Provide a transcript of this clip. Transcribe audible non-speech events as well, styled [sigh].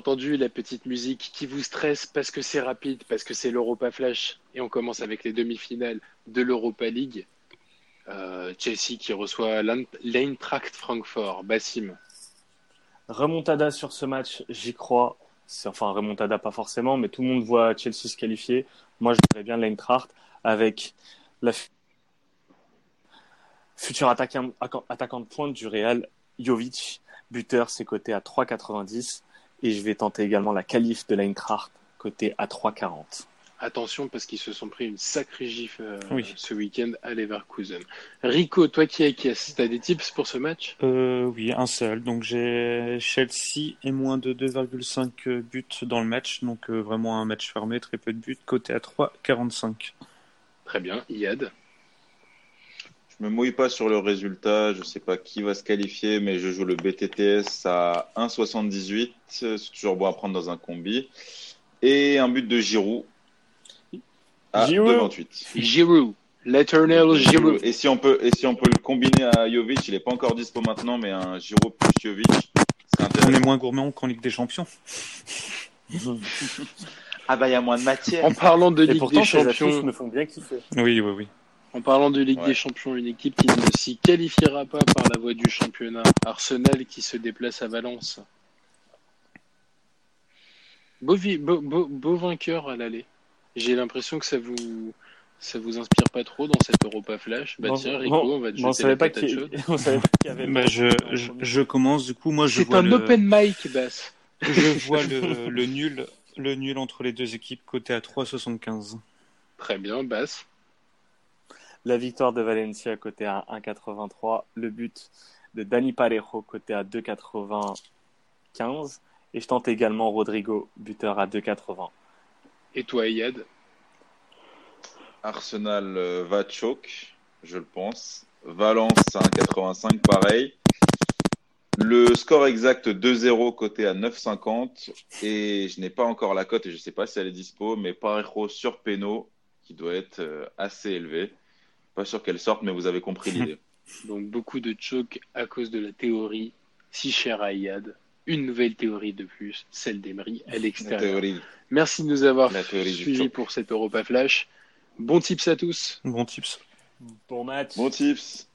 entendu la petite musique qui vous stresse parce que c'est rapide, parce que c'est l'Europa Flash. Et on commence avec les demi-finales de l'Europa League. Euh, Chelsea qui reçoit l'Eintracht Francfort. Bassim. Remontada sur ce match, j'y crois. Enfin, remontada pas forcément, mais tout le monde voit Chelsea se qualifier. Moi, je dirais bien l'Eintracht avec la future attaquant, attaquant de pointe du Real, Jovic. Buteur, c'est coté à 3,90. Et je vais tenter également la qualif de l'Eintracht, côté à 3,40. Attention parce qu'ils se sont pris une sacrée gifle euh, ce week-end à Leverkusen. Rico, toi qui as qui as des tips pour ce match? Euh, Oui, un seul. Donc j'ai Chelsea et moins de 2,5 buts dans le match. Donc euh, vraiment un match fermé, très peu de buts. Côté à 3,45. Très bien. Yad je me mouille pas sur le résultat. Je sais pas qui va se qualifier, mais je joue le BTTS à 1,78. C'est toujours bon à prendre dans un combi. Et un but de Giroud à 2,28. Giroud. L'éternel Giroud. Et si on peut, et si on peut le combiner à Jovic, il est pas encore dispo maintenant, mais un Giroud plus Jovic, On est moins gourmand qu'en Ligue des Champions. ah bah il y a moins de matière. En parlant de Ligue des Champions, me font bien kiffer. Oui, oui, oui. En parlant de Ligue des Champions, une équipe qui ne s'y qualifiera pas par la voie du championnat. Arsenal qui se déplace à Valence. Beau, beau, vainqueur à l'aller. J'ai l'impression que ça vous ça vous inspire pas trop dans cette Europa Flash. Bah tiens, Rico, on va te jeter la patate chaude. [laughs] On savait pas qu'il y avait. Bah, je, je, commence du coup. Moi, je C'est un open mic, Bass. [laughs] Je [laughs] vois le, le nul le nul entre les deux équipes côté à 3,75. Très bien, Bass. La victoire de Valencia côté à 1,83. Le but de Dani Parejo côté à 2,95. Et je tente également Rodrigo, buteur à 2,80. Et toi, Yad Arsenal euh, va choke, je le pense. Valence à 1,85, pareil. Le score exact 2-0 côté à 9,50 et je n'ai pas encore la cote et je ne sais pas si elle est dispo, mais Parejo sur Peno qui doit être euh, assez élevé. Pas sûr qu'elle sorte, mais vous avez compris l'idée. [laughs] Donc beaucoup de choke à cause de la théorie si chère à Yad. Une nouvelle théorie de plus, celle d'Emery à l'extérieur. Merci de nous avoir suivis pour cette Europa Flash. Bon tips à tous. Bon tips. Bon match. Bon tips.